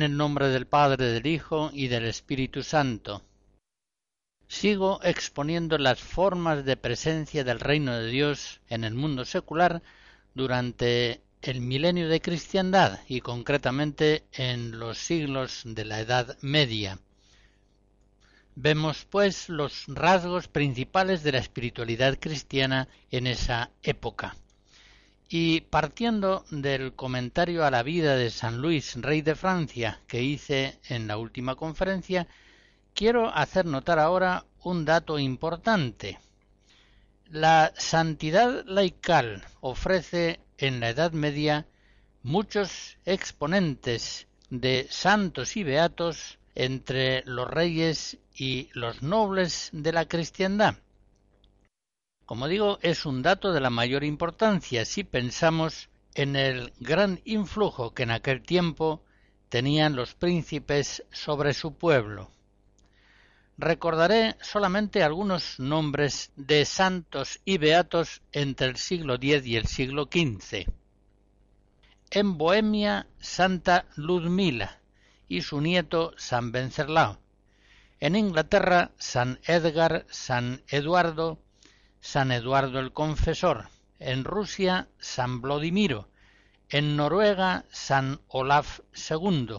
En el nombre del Padre, del Hijo y del Espíritu Santo. Sigo exponiendo las formas de presencia del reino de Dios en el mundo secular durante el milenio de cristiandad y concretamente en los siglos de la Edad Media. Vemos pues los rasgos principales de la espiritualidad cristiana en esa época. Y partiendo del comentario a la vida de San Luis, rey de Francia, que hice en la última conferencia, quiero hacer notar ahora un dato importante. La santidad laical ofrece en la Edad Media muchos exponentes de santos y beatos entre los reyes y los nobles de la cristiandad. Como digo, es un dato de la mayor importancia si pensamos en el gran influjo que en aquel tiempo tenían los príncipes sobre su pueblo. Recordaré solamente algunos nombres de santos y beatos entre el siglo X y el siglo XV. En Bohemia, Santa Ludmila y su nieto San Vencerlao. En Inglaterra, San Edgar, San Eduardo, San Eduardo el Confesor, en Rusia San Vladimiro, en Noruega San Olaf II,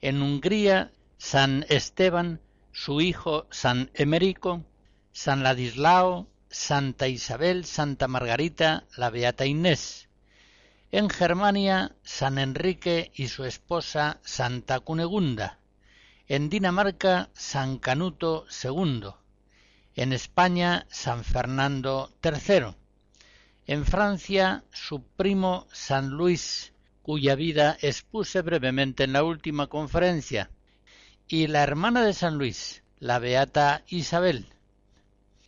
en Hungría San Esteban, su hijo San Emerico, San Ladislao, Santa Isabel, Santa Margarita, la Beata Inés. En Germania, San Enrique y su esposa Santa Cunegunda. En Dinamarca, San Canuto II en España San Fernando III, en Francia su primo San Luis, cuya vida expuse brevemente en la última conferencia, y la hermana de San Luis, la beata Isabel,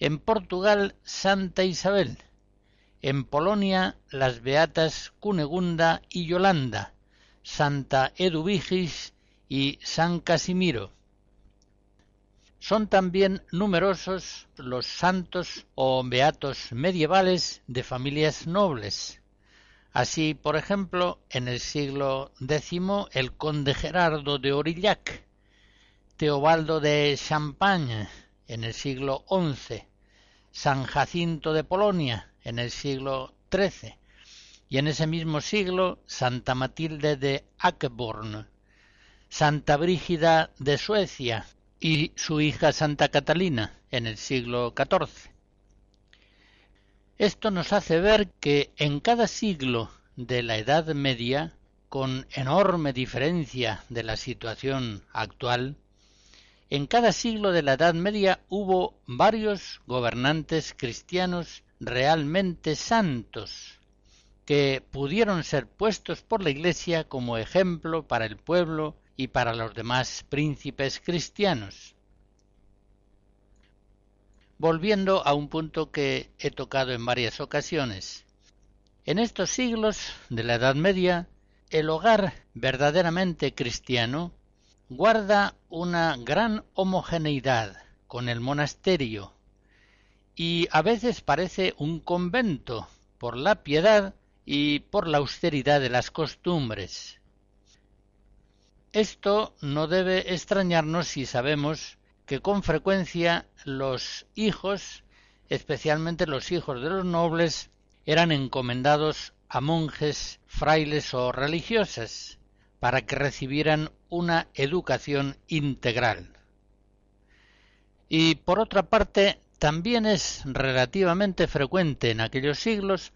en Portugal Santa Isabel, en Polonia las beatas Cunegunda y Yolanda, Santa Eduvigis y San Casimiro, son también numerosos los santos o beatos medievales de familias nobles. Así, por ejemplo, en el siglo X el conde Gerardo de Aurillac, Teobaldo de Champagne en el siglo XI, San Jacinto de Polonia en el siglo XIII y en ese mismo siglo Santa Matilde de Akeborn, Santa Brígida de Suecia y su hija Santa Catalina en el siglo XIV. Esto nos hace ver que en cada siglo de la Edad Media, con enorme diferencia de la situación actual, en cada siglo de la Edad Media hubo varios gobernantes cristianos realmente santos, que pudieron ser puestos por la Iglesia como ejemplo para el pueblo y para los demás príncipes cristianos. Volviendo a un punto que he tocado en varias ocasiones. En estos siglos de la Edad Media, el hogar verdaderamente cristiano guarda una gran homogeneidad con el monasterio y a veces parece un convento por la piedad y por la austeridad de las costumbres. Esto no debe extrañarnos si sabemos que con frecuencia los hijos, especialmente los hijos de los nobles, eran encomendados a monjes, frailes o religiosas, para que recibieran una educación integral. Y por otra parte, también es relativamente frecuente en aquellos siglos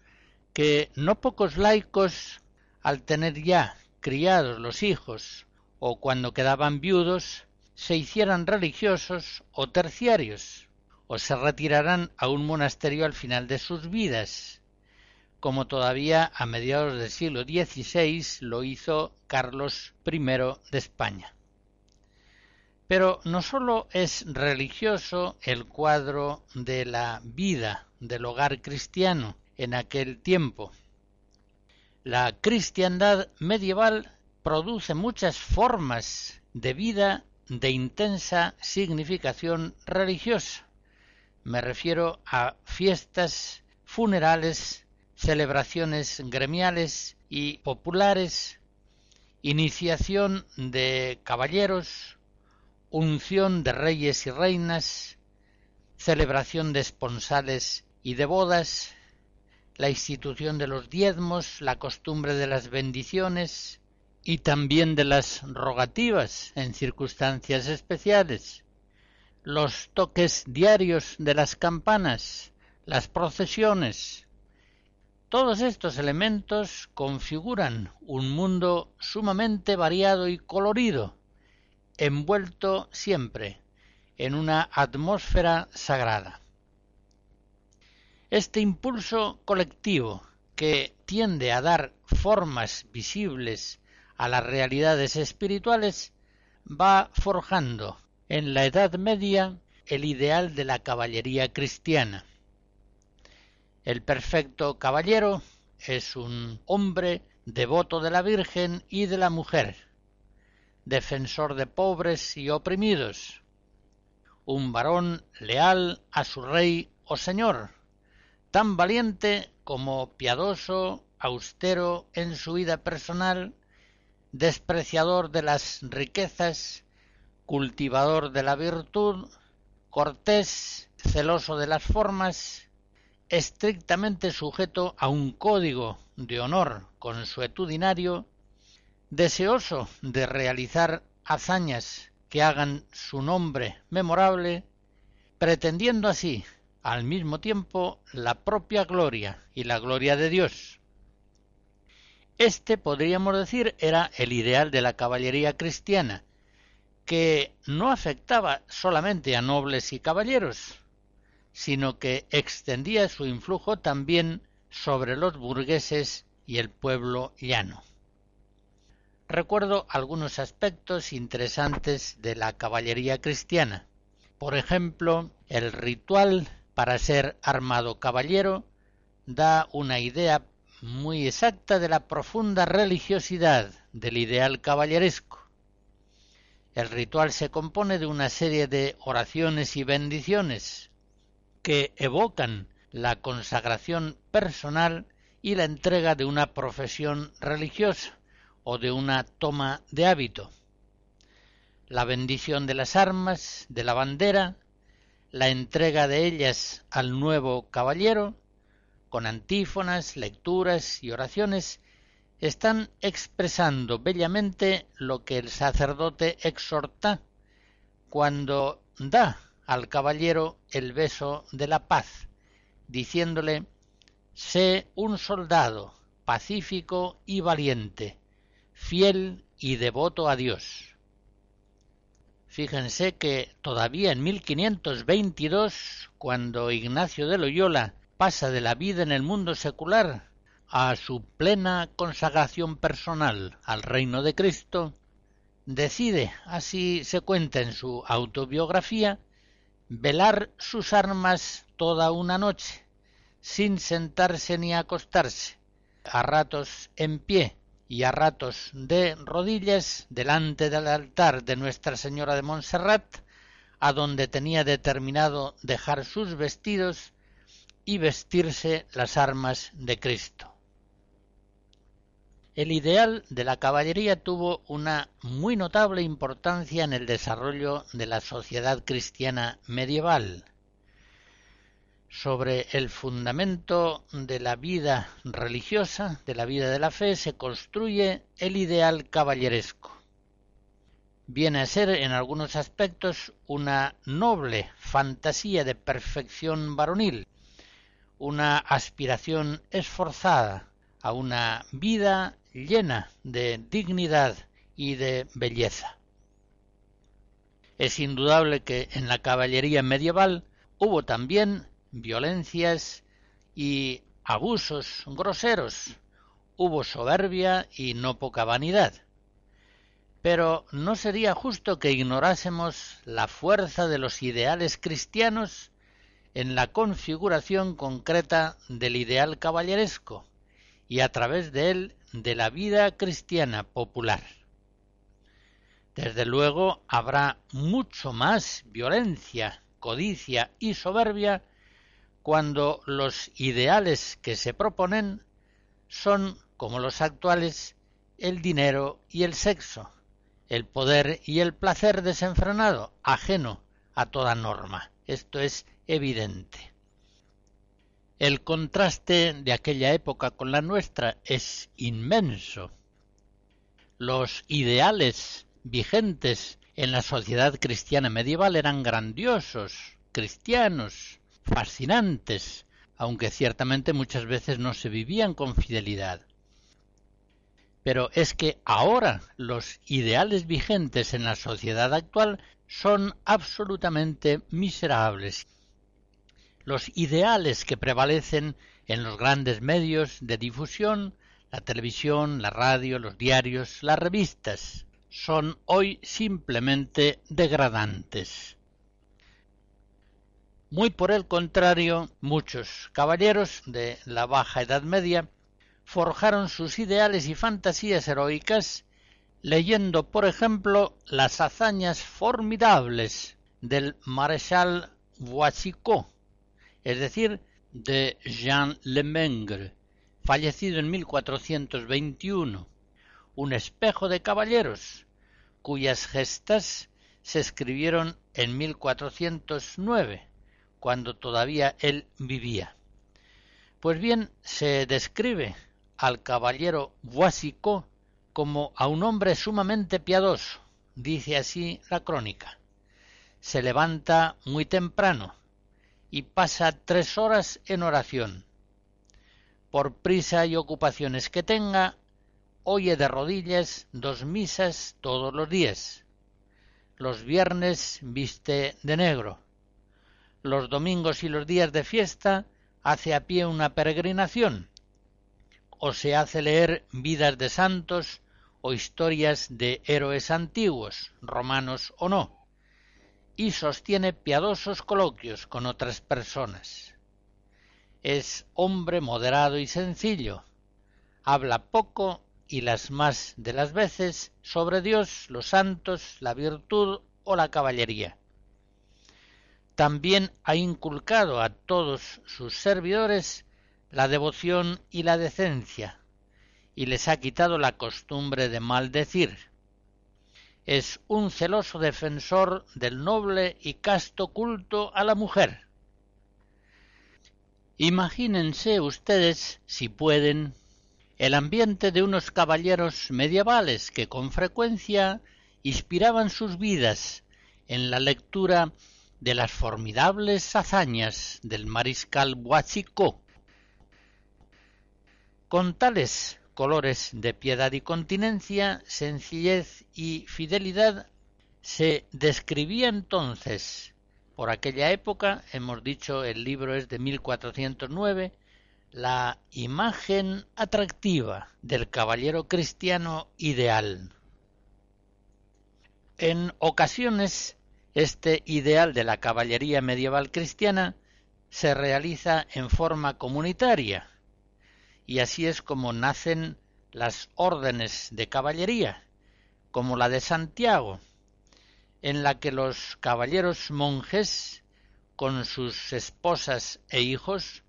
que no pocos laicos, al tener ya criados los hijos o cuando quedaban viudos, se hicieran religiosos o terciarios, o se retiraran a un monasterio al final de sus vidas, como todavía a mediados del siglo XVI lo hizo Carlos I de España. Pero no sólo es religioso el cuadro de la vida del hogar cristiano, en aquel tiempo. La cristiandad medieval produce muchas formas de vida de intensa significación religiosa. Me refiero a fiestas, funerales, celebraciones gremiales y populares, iniciación de caballeros, unción de reyes y reinas, celebración de esponsales y de bodas, la institución de los diezmos, la costumbre de las bendiciones y también de las rogativas en circunstancias especiales, los toques diarios de las campanas, las procesiones. Todos estos elementos configuran un mundo sumamente variado y colorido, envuelto siempre en una atmósfera sagrada. Este impulso colectivo que tiende a dar formas visibles a las realidades espirituales va forjando en la Edad Media el ideal de la caballería cristiana. El perfecto caballero es un hombre devoto de la Virgen y de la mujer, defensor de pobres y oprimidos, un varón leal a su rey o señor, tan valiente como piadoso, austero en su vida personal, despreciador de las riquezas, cultivador de la virtud, cortés, celoso de las formas, estrictamente sujeto a un código de honor consuetudinario, deseoso de realizar hazañas que hagan su nombre memorable, pretendiendo así al mismo tiempo la propia gloria y la gloria de Dios. Este, podríamos decir, era el ideal de la caballería cristiana, que no afectaba solamente a nobles y caballeros, sino que extendía su influjo también sobre los burgueses y el pueblo llano. Recuerdo algunos aspectos interesantes de la caballería cristiana. Por ejemplo, el ritual para ser armado caballero da una idea muy exacta de la profunda religiosidad del ideal caballeresco. El ritual se compone de una serie de oraciones y bendiciones que evocan la consagración personal y la entrega de una profesión religiosa o de una toma de hábito. La bendición de las armas, de la bandera, la entrega de ellas al nuevo caballero, con antífonas, lecturas y oraciones, están expresando bellamente lo que el sacerdote exhorta cuando da al caballero el beso de la paz, diciéndole Sé un soldado pacífico y valiente, fiel y devoto a Dios. Fíjense que todavía en 1522, cuando Ignacio de Loyola pasa de la vida en el mundo secular a su plena consagración personal al reino de Cristo, decide, así se cuenta en su autobiografía, velar sus armas toda una noche, sin sentarse ni acostarse, a ratos en pie, y a ratos de rodillas delante del altar de Nuestra Señora de Montserrat, a donde tenía determinado dejar sus vestidos y vestirse las armas de Cristo. El ideal de la caballería tuvo una muy notable importancia en el desarrollo de la sociedad cristiana medieval. Sobre el fundamento de la vida religiosa, de la vida de la fe, se construye el ideal caballeresco. Viene a ser en algunos aspectos una noble fantasía de perfección varonil, una aspiración esforzada a una vida llena de dignidad y de belleza. Es indudable que en la caballería medieval hubo también violencias y abusos groseros, hubo soberbia y no poca vanidad. Pero ¿no sería justo que ignorásemos la fuerza de los ideales cristianos en la configuración concreta del ideal caballeresco y a través de él de la vida cristiana popular. Desde luego habrá mucho más violencia, codicia y soberbia cuando los ideales que se proponen son, como los actuales, el dinero y el sexo, el poder y el placer desenfrenado, ajeno a toda norma. Esto es evidente. El contraste de aquella época con la nuestra es inmenso. Los ideales vigentes en la sociedad cristiana medieval eran grandiosos, cristianos, fascinantes, aunque ciertamente muchas veces no se vivían con fidelidad. Pero es que ahora los ideales vigentes en la sociedad actual son absolutamente miserables los ideales que prevalecen en los grandes medios de difusión, la televisión, la radio, los diarios, las revistas, son hoy simplemente degradantes. Muy por el contrario, muchos caballeros de la baja Edad Media forjaron sus ideales y fantasías heroicas leyendo, por ejemplo, las hazañas formidables del marechal Boisicot, es decir, de Jean Lemengre, fallecido en 1421, un espejo de caballeros, cuyas gestas se escribieron en 1409, cuando todavía él vivía. Pues bien, se describe al caballero Boisicot como a un hombre sumamente piadoso, dice así la crónica. Se levanta muy temprano, y pasa tres horas en oración. Por prisa y ocupaciones que tenga, oye de rodillas dos misas todos los días. Los viernes viste de negro. Los domingos y los días de fiesta hace a pie una peregrinación o se hace leer vidas de santos o historias de héroes antiguos, romanos o no y sostiene piadosos coloquios con otras personas. Es hombre moderado y sencillo, habla poco y las más de las veces sobre Dios, los santos, la virtud o la caballería. También ha inculcado a todos sus servidores la devoción y la decencia, y les ha quitado la costumbre de maldecir es un celoso defensor del noble y casto culto a la mujer. Imagínense ustedes, si pueden, el ambiente de unos caballeros medievales que con frecuencia inspiraban sus vidas en la lectura de las formidables hazañas del mariscal Boisicot. Con tales colores de piedad y continencia, sencillez y fidelidad, se describía entonces, por aquella época, hemos dicho el libro es de 1409, la imagen atractiva del caballero cristiano ideal. En ocasiones, este ideal de la caballería medieval cristiana se realiza en forma comunitaria, y así es como nacen las órdenes de caballería, como la de Santiago, en la que los caballeros monjes, con sus esposas e hijos,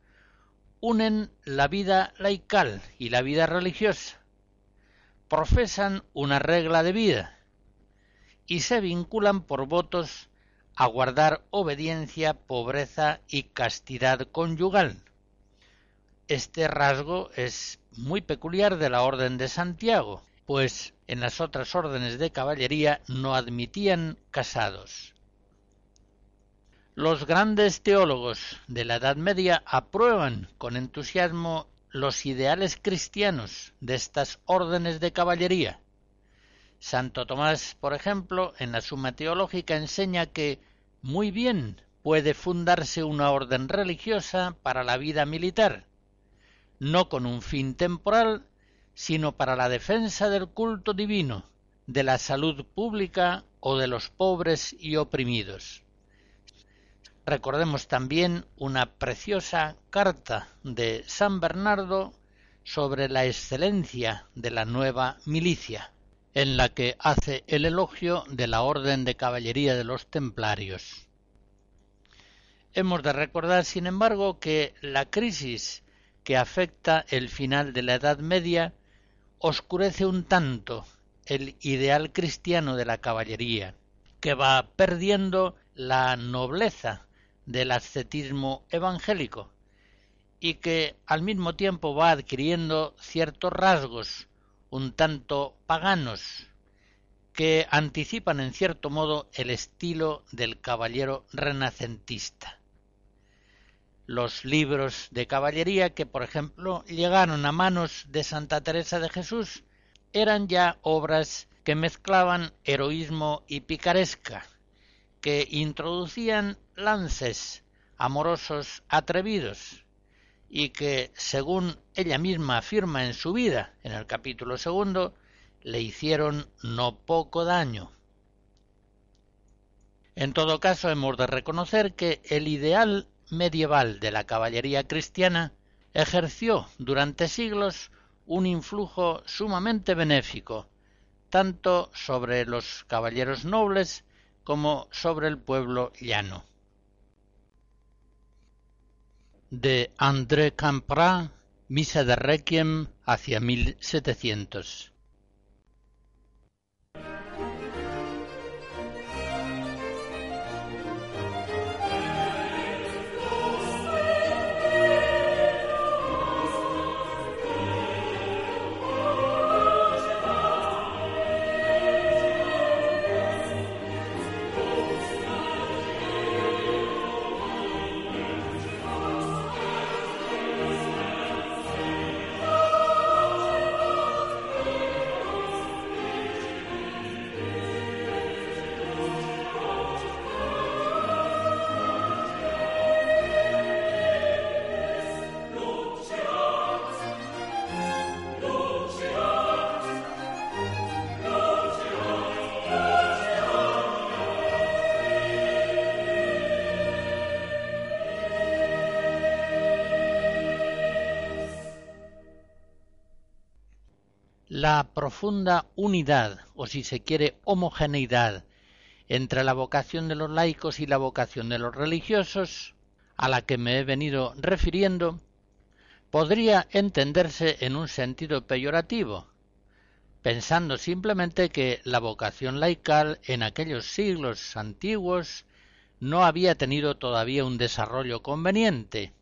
unen la vida laical y la vida religiosa, profesan una regla de vida y se vinculan por votos a guardar obediencia, pobreza y castidad conyugal. Este rasgo es muy peculiar de la Orden de Santiago, pues en las otras órdenes de caballería no admitían casados. Los grandes teólogos de la Edad Media aprueban con entusiasmo los ideales cristianos de estas órdenes de caballería. Santo Tomás, por ejemplo, en la Suma Teológica enseña que muy bien puede fundarse una orden religiosa para la vida militar, no con un fin temporal, sino para la defensa del culto divino, de la salud pública o de los pobres y oprimidos. Recordemos también una preciosa carta de San Bernardo sobre la excelencia de la nueva milicia, en la que hace el elogio de la Orden de Caballería de los Templarios. Hemos de recordar, sin embargo, que la crisis que afecta el final de la Edad Media oscurece un tanto el ideal cristiano de la caballería, que va perdiendo la nobleza del ascetismo evangélico y que al mismo tiempo va adquiriendo ciertos rasgos un tanto paganos que anticipan en cierto modo el estilo del caballero renacentista. Los libros de caballería que, por ejemplo, llegaron a manos de Santa Teresa de Jesús eran ya obras que mezclaban heroísmo y picaresca, que introducían lances amorosos atrevidos y que, según ella misma afirma en su vida, en el capítulo segundo, le hicieron no poco daño. En todo caso, hemos de reconocer que el ideal medieval de la caballería cristiana ejerció durante siglos un influjo sumamente benéfico, tanto sobre los caballeros nobles como sobre el pueblo llano. De André Campra, Misa de Requiem hacia 1700. Profunda unidad, o si se quiere, homogeneidad entre la vocación de los laicos y la vocación de los religiosos, a la que me he venido refiriendo, podría entenderse en un sentido peyorativo, pensando simplemente que la vocación laical en aquellos siglos antiguos no había tenido todavía un desarrollo conveniente,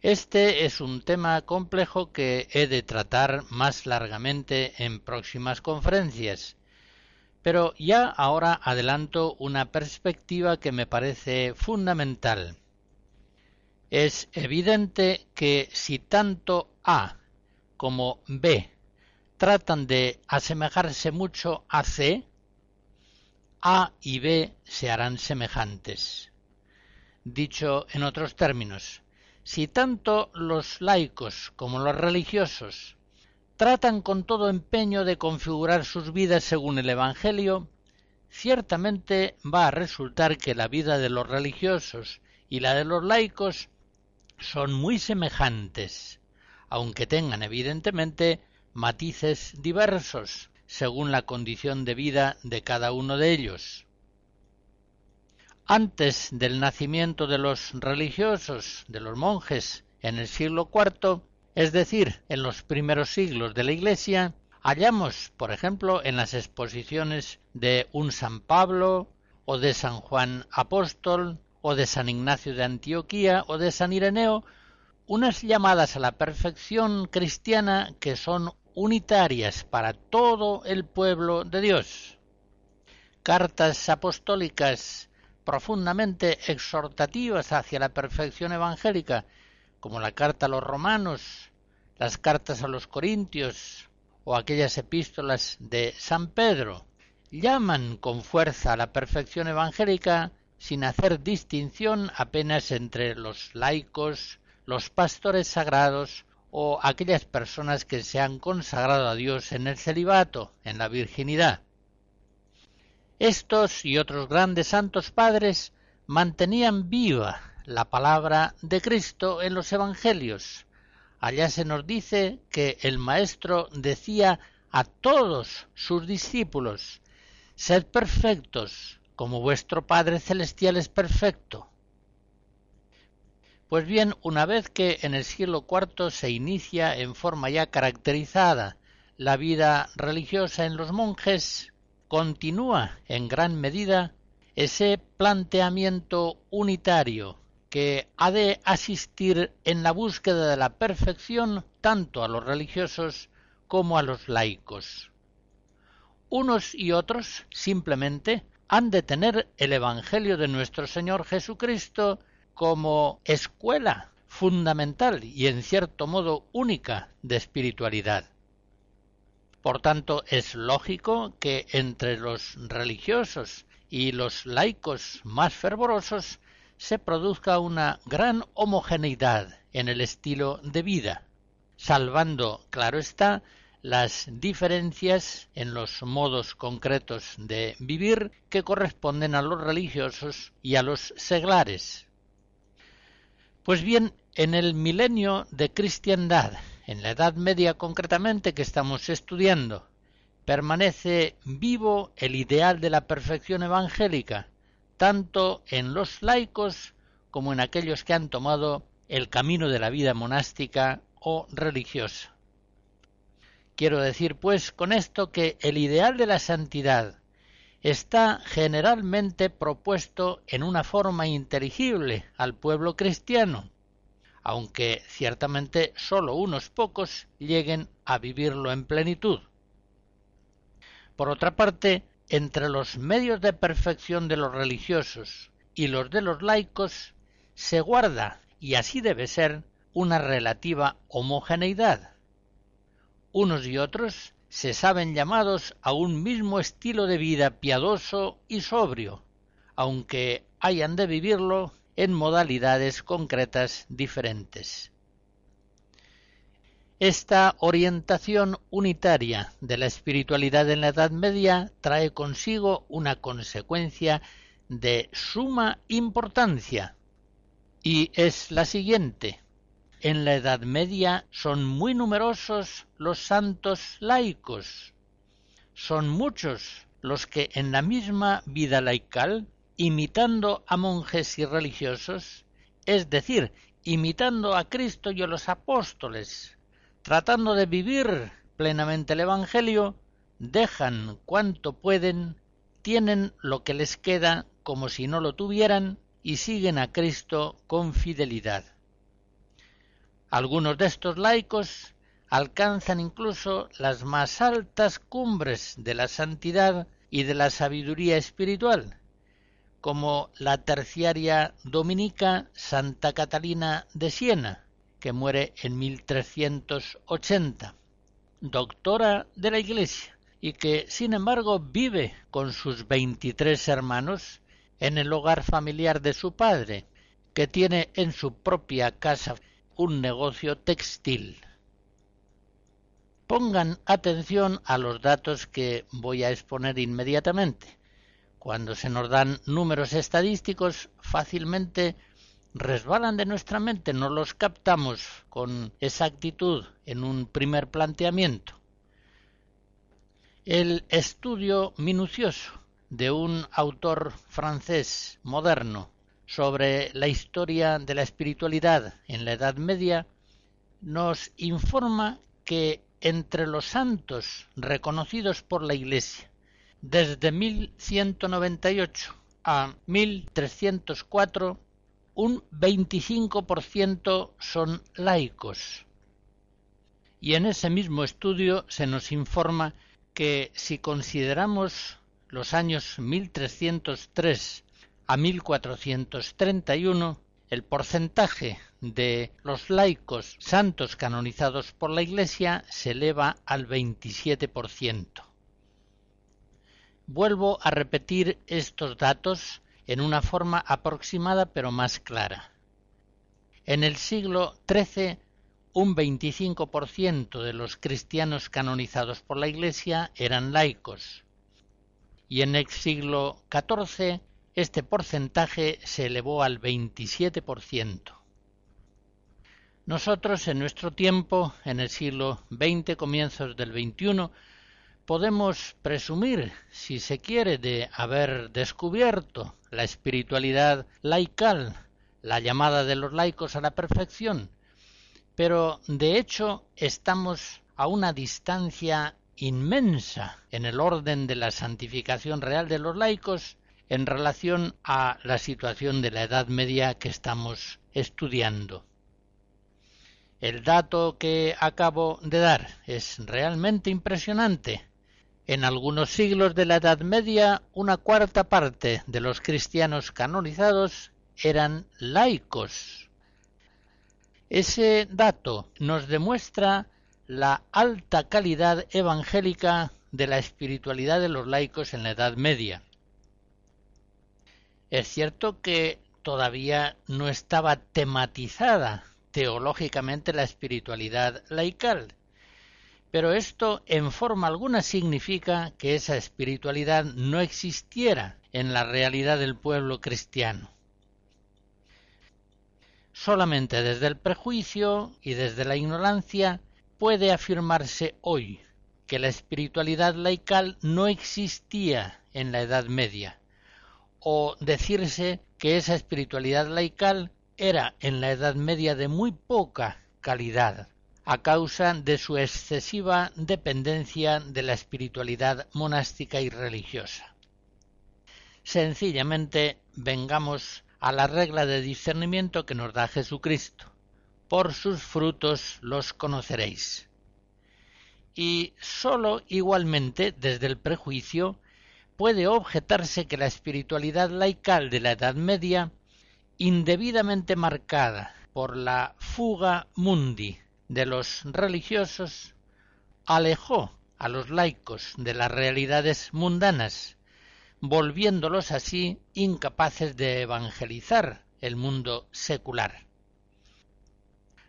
este es un tema complejo que he de tratar más largamente en próximas conferencias, pero ya ahora adelanto una perspectiva que me parece fundamental. Es evidente que si tanto A como B tratan de asemejarse mucho a C, A y B se harán semejantes. Dicho en otros términos, si tanto los laicos como los religiosos tratan con todo empeño de configurar sus vidas según el Evangelio, ciertamente va a resultar que la vida de los religiosos y la de los laicos son muy semejantes, aunque tengan evidentemente matices diversos según la condición de vida de cada uno de ellos. Antes del nacimiento de los religiosos, de los monjes en el siglo IV, es decir, en los primeros siglos de la Iglesia, hallamos, por ejemplo, en las exposiciones de un San Pablo, o de San Juan Apóstol, o de San Ignacio de Antioquía, o de San Ireneo, unas llamadas a la perfección cristiana que son unitarias para todo el pueblo de Dios. Cartas apostólicas profundamente exhortativas hacia la perfección evangélica, como la carta a los romanos, las cartas a los corintios o aquellas epístolas de San Pedro, llaman con fuerza a la perfección evangélica sin hacer distinción apenas entre los laicos, los pastores sagrados o aquellas personas que se han consagrado a Dios en el celibato, en la virginidad. Estos y otros grandes santos padres mantenían viva la palabra de Cristo en los Evangelios. Allá se nos dice que el Maestro decía a todos sus discípulos, Sed perfectos, como vuestro Padre Celestial es perfecto. Pues bien, una vez que en el siglo IV se inicia en forma ya caracterizada la vida religiosa en los monjes, continúa en gran medida ese planteamiento unitario que ha de asistir en la búsqueda de la perfección tanto a los religiosos como a los laicos. Unos y otros simplemente han de tener el Evangelio de nuestro Señor Jesucristo como escuela fundamental y en cierto modo única de espiritualidad. Por tanto, es lógico que entre los religiosos y los laicos más fervorosos se produzca una gran homogeneidad en el estilo de vida, salvando, claro está, las diferencias en los modos concretos de vivir que corresponden a los religiosos y a los seglares. Pues bien, en el milenio de cristiandad, en la Edad Media concretamente que estamos estudiando, permanece vivo el ideal de la perfección evangélica, tanto en los laicos como en aquellos que han tomado el camino de la vida monástica o religiosa. Quiero decir, pues, con esto que el ideal de la santidad está generalmente propuesto en una forma inteligible al pueblo cristiano, aunque ciertamente sólo unos pocos lleguen a vivirlo en plenitud. Por otra parte, entre los medios de perfección de los religiosos y los de los laicos se guarda, y así debe ser, una relativa homogeneidad. Unos y otros se saben llamados a un mismo estilo de vida piadoso y sobrio, aunque hayan de vivirlo en modalidades concretas diferentes. Esta orientación unitaria de la espiritualidad en la Edad Media trae consigo una consecuencia de suma importancia, y es la siguiente. En la Edad Media son muy numerosos los santos laicos. Son muchos los que en la misma vida laical, imitando a monjes y religiosos, es decir, imitando a Cristo y a los apóstoles, tratando de vivir plenamente el Evangelio, dejan cuanto pueden, tienen lo que les queda como si no lo tuvieran y siguen a Cristo con fidelidad. Algunos de estos laicos alcanzan incluso las más altas cumbres de la santidad y de la sabiduría espiritual, como la terciaria dominica Santa Catalina de Siena, que muere en 1380, doctora de la Iglesia, y que sin embargo vive con sus veintitrés hermanos en el hogar familiar de su padre, que tiene en su propia casa un negocio textil. Pongan atención a los datos que voy a exponer inmediatamente. Cuando se nos dan números estadísticos, fácilmente resbalan de nuestra mente, no los captamos con exactitud en un primer planteamiento. El estudio minucioso de un autor francés moderno sobre la historia de la espiritualidad en la Edad Media nos informa que entre los santos reconocidos por la Iglesia desde 1198 a 1304, un 25% son laicos. Y en ese mismo estudio se nos informa que si consideramos los años 1303 a 1431, el porcentaje de los laicos santos canonizados por la Iglesia se eleva al 27%. Vuelvo a repetir estos datos en una forma aproximada pero más clara. En el siglo XIII, un 25% de los cristianos canonizados por la Iglesia eran laicos, y en el siglo XIV este porcentaje se elevó al 27%. Nosotros en nuestro tiempo, en el siglo XX, comienzos del XXI, podemos presumir, si se quiere, de haber descubierto la espiritualidad laical, la llamada de los laicos a la perfección, pero de hecho estamos a una distancia inmensa en el orden de la santificación real de los laicos en relación a la situación de la Edad Media que estamos estudiando. El dato que acabo de dar es realmente impresionante. En algunos siglos de la Edad Media, una cuarta parte de los cristianos canonizados eran laicos. Ese dato nos demuestra la alta calidad evangélica de la espiritualidad de los laicos en la Edad Media. Es cierto que todavía no estaba tematizada teológicamente la espiritualidad laical, pero esto en forma alguna significa que esa espiritualidad no existiera en la realidad del pueblo cristiano. Solamente desde el prejuicio y desde la ignorancia puede afirmarse hoy que la espiritualidad laical no existía en la Edad Media, o decirse que esa espiritualidad laical era en la Edad Media de muy poca calidad, a causa de su excesiva dependencia de la espiritualidad monástica y religiosa. Sencillamente vengamos a la regla de discernimiento que nos da Jesucristo. Por sus frutos los conoceréis. Y sólo igualmente desde el prejuicio puede objetarse que la espiritualidad laical de la Edad Media, indebidamente marcada por la fuga mundi de los religiosos, alejó a los laicos de las realidades mundanas, volviéndolos así incapaces de evangelizar el mundo secular.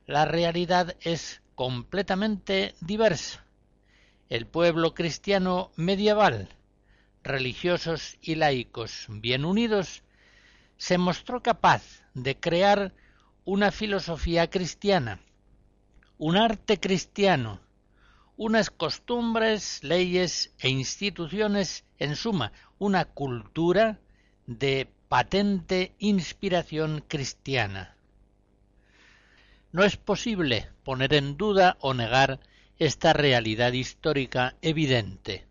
La realidad es completamente diversa. El pueblo cristiano medieval religiosos y laicos bien unidos, se mostró capaz de crear una filosofía cristiana, un arte cristiano, unas costumbres, leyes e instituciones, en suma, una cultura de patente inspiración cristiana. No es posible poner en duda o negar esta realidad histórica evidente.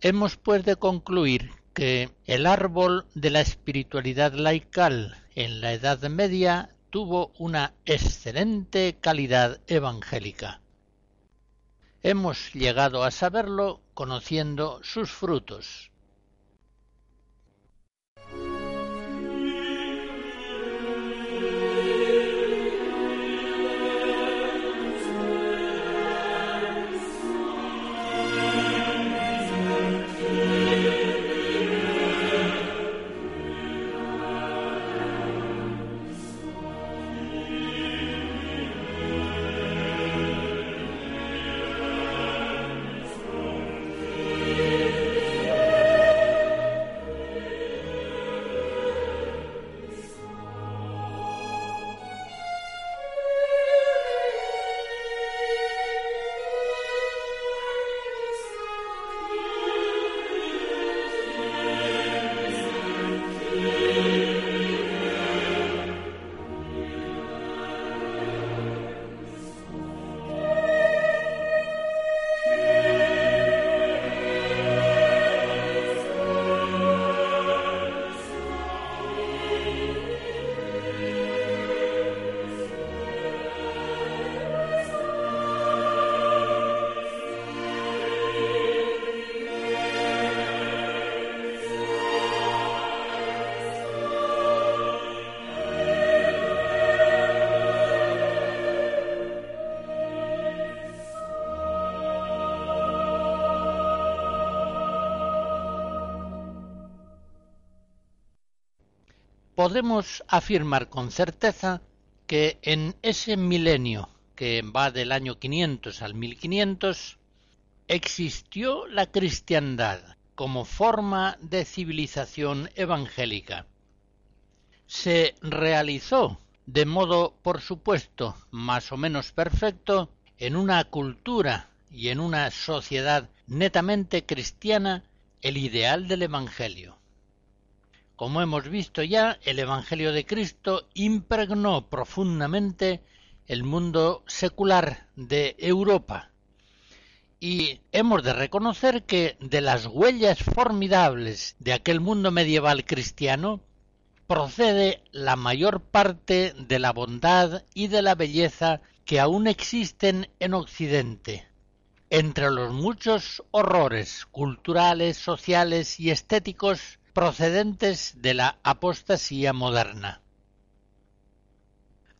Hemos pues de concluir que el árbol de la espiritualidad laical en la Edad Media tuvo una excelente calidad evangélica. Hemos llegado a saberlo conociendo sus frutos. Podemos afirmar con certeza que en ese milenio que va del año 500 al 1500 existió la cristiandad como forma de civilización evangélica. Se realizó de modo, por supuesto, más o menos perfecto, en una cultura y en una sociedad netamente cristiana el ideal del Evangelio. Como hemos visto ya, el Evangelio de Cristo impregnó profundamente el mundo secular de Europa. Y hemos de reconocer que de las huellas formidables de aquel mundo medieval cristiano procede la mayor parte de la bondad y de la belleza que aún existen en Occidente. Entre los muchos horrores culturales, sociales y estéticos procedentes de la apostasía moderna.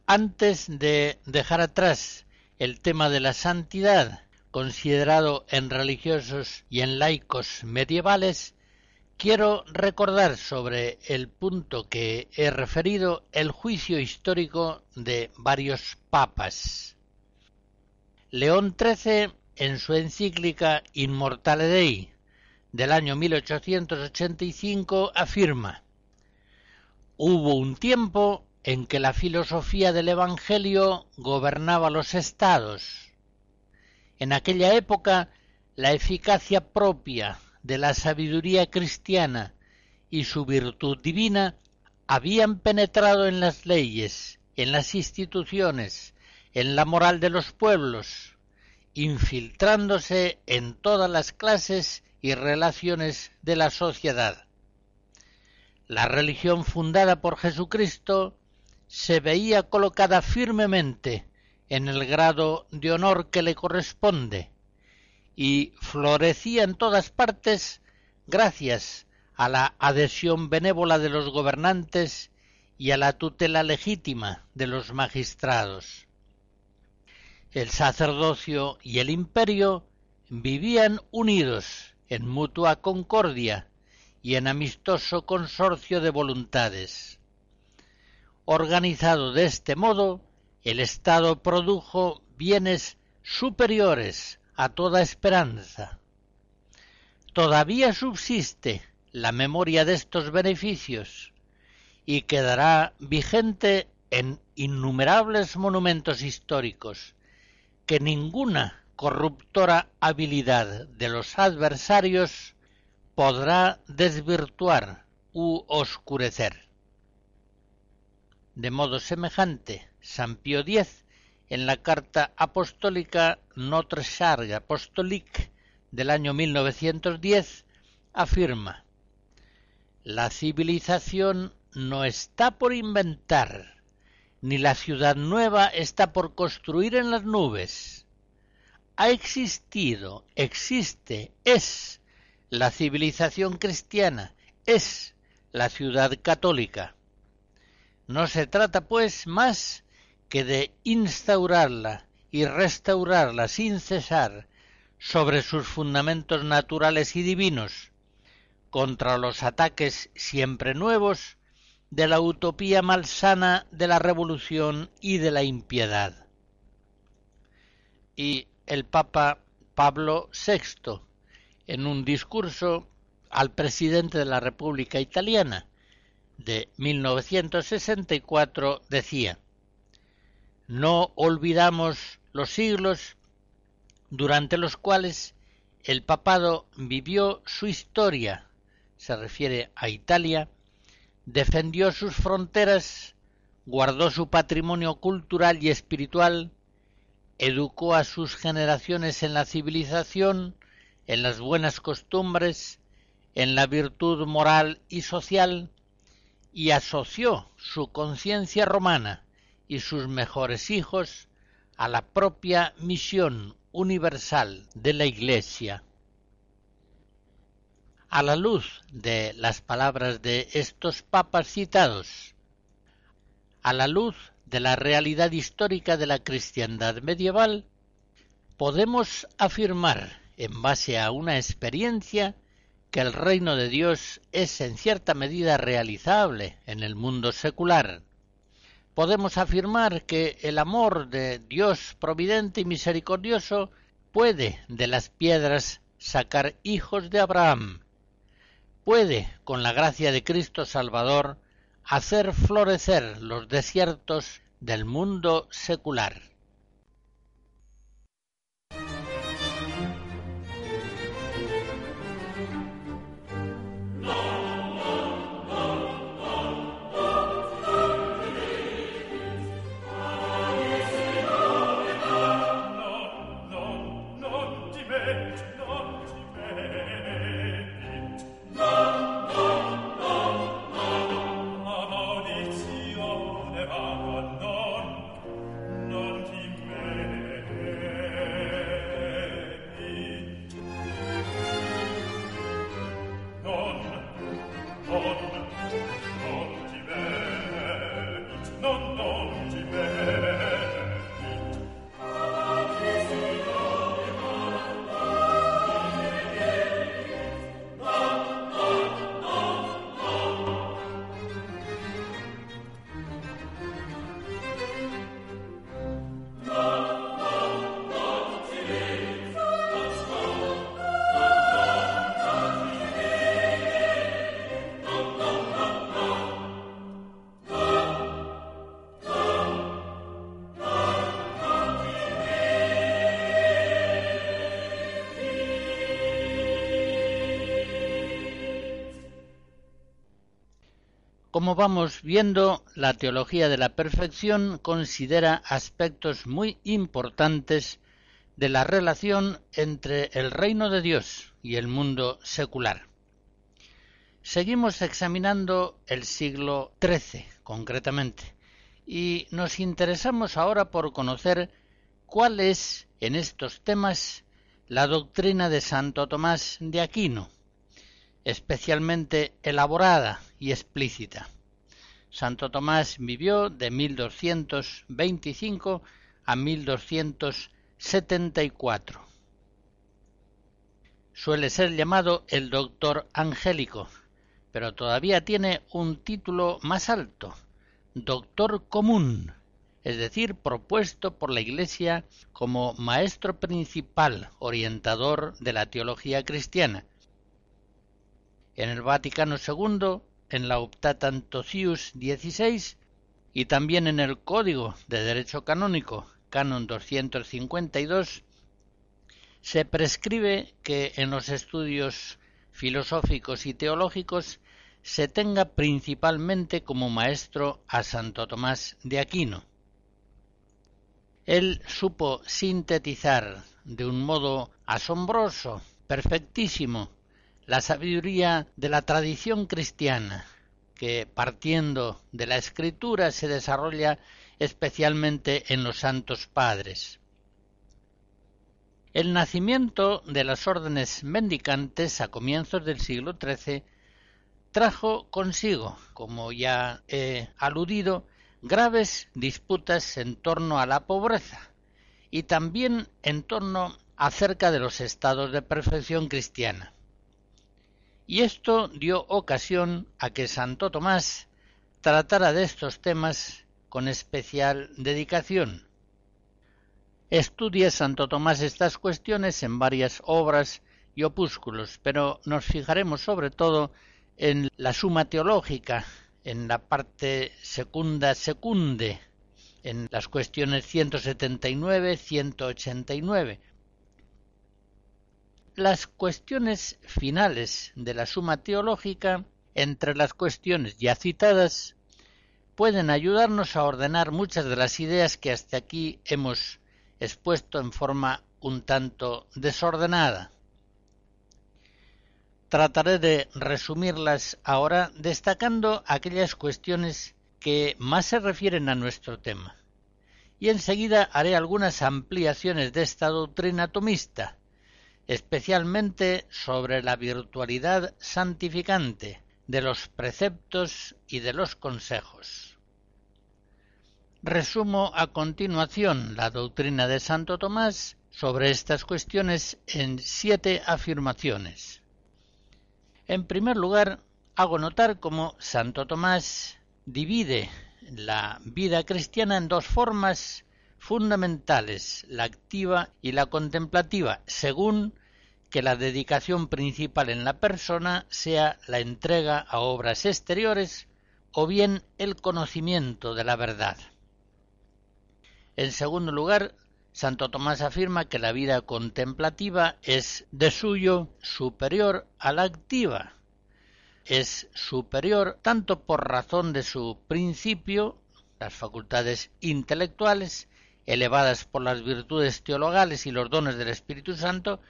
Antes de dejar atrás el tema de la santidad, considerado en religiosos y en laicos medievales, quiero recordar sobre el punto que he referido el juicio histórico de varios papas. León XIII, en su encíclica Immortale Dei del año 1885, afirma Hubo un tiempo en que la filosofía del Evangelio gobernaba los estados. En aquella época la eficacia propia de la sabiduría cristiana y su virtud divina habían penetrado en las leyes, en las instituciones, en la moral de los pueblos, infiltrándose en todas las clases y relaciones de la sociedad. La religión fundada por Jesucristo se veía colocada firmemente en el grado de honor que le corresponde, y florecía en todas partes gracias a la adhesión benévola de los gobernantes y a la tutela legítima de los magistrados. El sacerdocio y el imperio vivían unidos en mutua concordia y en amistoso consorcio de voluntades. Organizado de este modo, el Estado produjo bienes superiores a toda esperanza. Todavía subsiste la memoria de estos beneficios y quedará vigente en innumerables monumentos históricos que ninguna corruptora habilidad de los adversarios podrá desvirtuar u oscurecer. De modo semejante, San Pío X en la carta apostólica Notre Charge Apostolique del año 1910 afirma La civilización no está por inventar, ni la ciudad nueva está por construir en las nubes. Ha existido, existe, es la civilización cristiana, es la ciudad católica. No se trata, pues, más que de instaurarla y restaurarla sin cesar sobre sus fundamentos naturales y divinos, contra los ataques siempre nuevos de la utopía malsana de la revolución y de la impiedad. Y el Papa Pablo VI, en un discurso al presidente de la República Italiana de 1964, decía no olvidamos los siglos durante los cuales el papado vivió su historia, se refiere a Italia, defendió sus fronteras, guardó su patrimonio cultural y espiritual, educó a sus generaciones en la civilización, en las buenas costumbres, en la virtud moral y social, y asoció su conciencia romana y sus mejores hijos a la propia misión universal de la Iglesia. A la luz de las palabras de estos papas citados, a la luz de la realidad histórica de la cristiandad medieval, podemos afirmar, en base a una experiencia, que el reino de Dios es en cierta medida realizable en el mundo secular. Podemos afirmar que el amor de Dios providente y misericordioso puede de las piedras sacar hijos de Abraham, puede, con la gracia de Cristo Salvador, hacer florecer los desiertos del mundo secular. Como vamos viendo, la teología de la perfección considera aspectos muy importantes de la relación entre el reino de Dios y el mundo secular. Seguimos examinando el siglo XIII, concretamente, y nos interesamos ahora por conocer cuál es, en estos temas, la doctrina de Santo Tomás de Aquino, especialmente elaborada y explícita. Santo Tomás vivió de 1225 a 1274. Suele ser llamado el doctor angélico, pero todavía tiene un título más alto, doctor común, es decir, propuesto por la Iglesia como maestro principal orientador de la teología cristiana, en el Vaticano II, en la Optatantosius XVI y también en el Código de Derecho Canónico, Canon 252, se prescribe que en los estudios filosóficos y teológicos se tenga principalmente como maestro a Santo Tomás de Aquino. Él supo sintetizar de un modo asombroso, perfectísimo, la sabiduría de la tradición cristiana, que partiendo de la escritura se desarrolla especialmente en los santos padres. El nacimiento de las órdenes mendicantes a comienzos del siglo XIII trajo consigo, como ya he aludido, graves disputas en torno a la pobreza y también en torno acerca de los estados de perfección cristiana y esto dio ocasión a que Santo Tomás tratara de estos temas con especial dedicación. Estudia Santo Tomás estas cuestiones en varias obras y opúsculos, pero nos fijaremos sobre todo en la suma teológica, en la parte secunda secunde, en las cuestiones 179, 189, las cuestiones finales de la suma teológica, entre las cuestiones ya citadas, pueden ayudarnos a ordenar muchas de las ideas que hasta aquí hemos expuesto en forma un tanto desordenada. Trataré de resumirlas ahora destacando aquellas cuestiones que más se refieren a nuestro tema. Y enseguida haré algunas ampliaciones de esta doctrina tomista, especialmente sobre la virtualidad santificante de los preceptos y de los consejos. Resumo a continuación la doctrina de Santo Tomás sobre estas cuestiones en siete afirmaciones. En primer lugar, hago notar cómo Santo Tomás divide la vida cristiana en dos formas fundamentales, la activa y la contemplativa, según que la dedicación principal en la persona sea la entrega a obras exteriores o bien el conocimiento de la verdad. En segundo lugar, Santo Tomás afirma que la vida contemplativa es de suyo superior a la activa. Es superior tanto por razón de su principio, las facultades intelectuales, elevadas por las virtudes teologales y los dones del Espíritu Santo,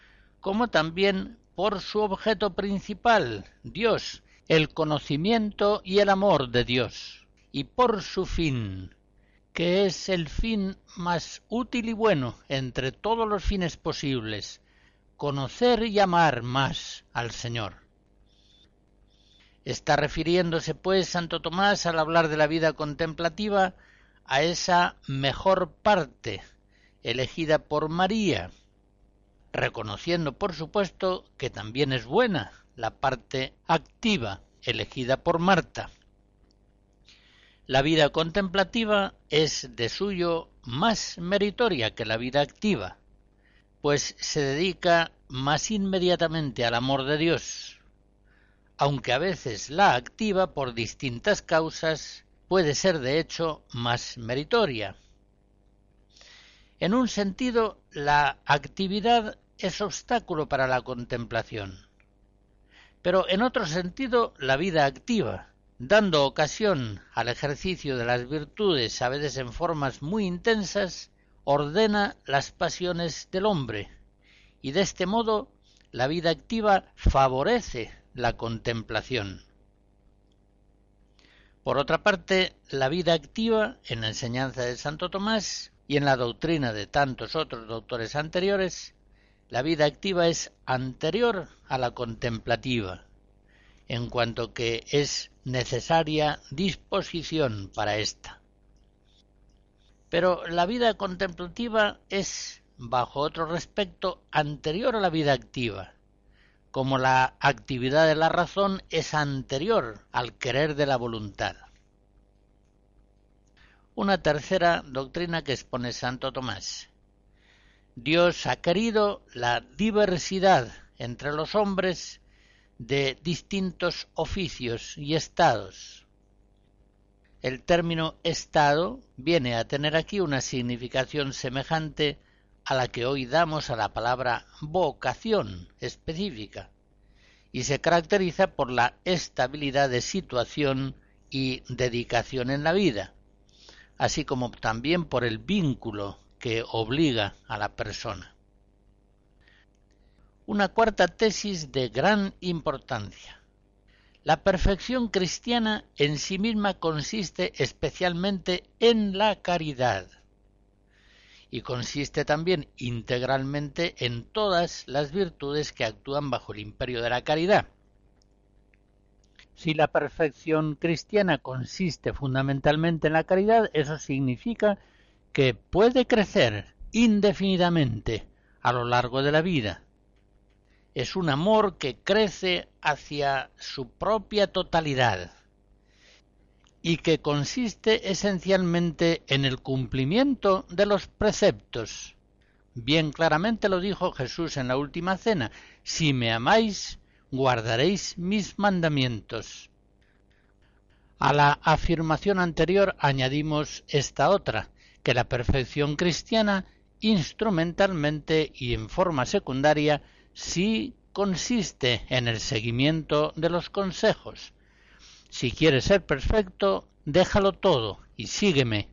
como también por su objeto principal, Dios, el conocimiento y el amor de Dios, y por su fin, que es el fin más útil y bueno entre todos los fines posibles, conocer y amar más al Señor. Está refiriéndose, pues, Santo Tomás, al hablar de la vida contemplativa, a esa mejor parte elegida por María, reconociendo por supuesto que también es buena la parte activa elegida por Marta. La vida contemplativa es de suyo más meritoria que la vida activa, pues se dedica más inmediatamente al amor de Dios, aunque a veces la activa por distintas causas puede ser de hecho más meritoria. En un sentido, la actividad es obstáculo para la contemplación. Pero en otro sentido, la vida activa, dando ocasión al ejercicio de las virtudes, a veces en formas muy intensas, ordena las pasiones del hombre, y de este modo la vida activa favorece la contemplación. Por otra parte, la vida activa, en la enseñanza de Santo Tomás y en la doctrina de tantos otros doctores anteriores, la vida activa es anterior a la contemplativa, en cuanto que es necesaria disposición para ésta. Pero la vida contemplativa es, bajo otro respecto, anterior a la vida activa, como la actividad de la razón es anterior al querer de la voluntad. Una tercera doctrina que expone Santo Tomás. Dios ha querido la diversidad entre los hombres de distintos oficios y estados. El término estado viene a tener aquí una significación semejante a la que hoy damos a la palabra vocación específica y se caracteriza por la estabilidad de situación y dedicación en la vida, así como también por el vínculo que obliga a la persona. Una cuarta tesis de gran importancia. La perfección cristiana en sí misma consiste especialmente en la caridad y consiste también integralmente en todas las virtudes que actúan bajo el imperio de la caridad. Si la perfección cristiana consiste fundamentalmente en la caridad, eso significa que puede crecer indefinidamente a lo largo de la vida. Es un amor que crece hacia su propia totalidad y que consiste esencialmente en el cumplimiento de los preceptos. Bien claramente lo dijo Jesús en la última cena, si me amáis, guardaréis mis mandamientos. A la afirmación anterior añadimos esta otra, que la perfección cristiana instrumentalmente y en forma secundaria sí consiste en el seguimiento de los consejos. Si quieres ser perfecto, déjalo todo y sígueme.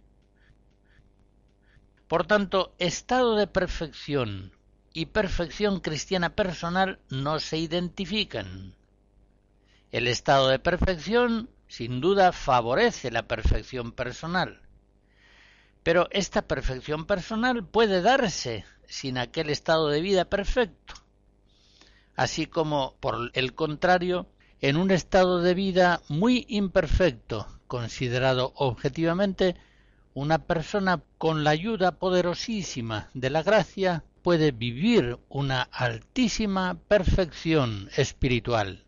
Por tanto, estado de perfección y perfección cristiana personal no se identifican. El estado de perfección, sin duda, favorece la perfección personal. Pero esta perfección personal puede darse sin aquel estado de vida perfecto, así como, por el contrario, en un estado de vida muy imperfecto, considerado objetivamente, una persona con la ayuda poderosísima de la gracia puede vivir una altísima perfección espiritual.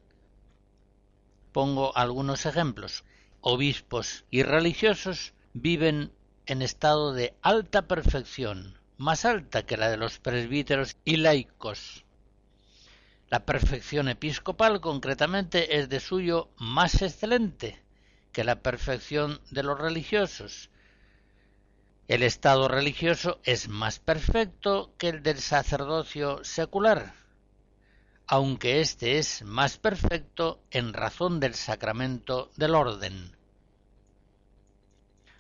Pongo algunos ejemplos. Obispos y religiosos viven en estado de alta perfección, más alta que la de los presbíteros y laicos. La perfección episcopal concretamente es de suyo más excelente que la perfección de los religiosos. El estado religioso es más perfecto que el del sacerdocio secular, aunque éste es más perfecto en razón del sacramento del orden.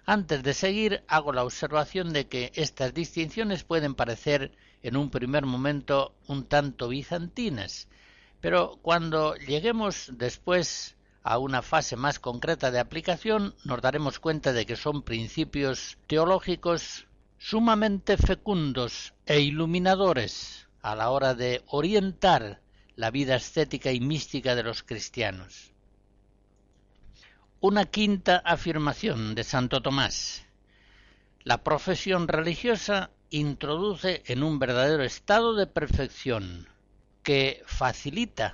Antes de seguir, hago la observación de que estas distinciones pueden parecer en un primer momento un tanto bizantinas, pero cuando lleguemos después a una fase más concreta de aplicación, nos daremos cuenta de que son principios teológicos sumamente fecundos e iluminadores a la hora de orientar la vida estética y mística de los cristianos. Una quinta afirmación de Santo Tomás. La profesión religiosa introduce en un verdadero estado de perfección que facilita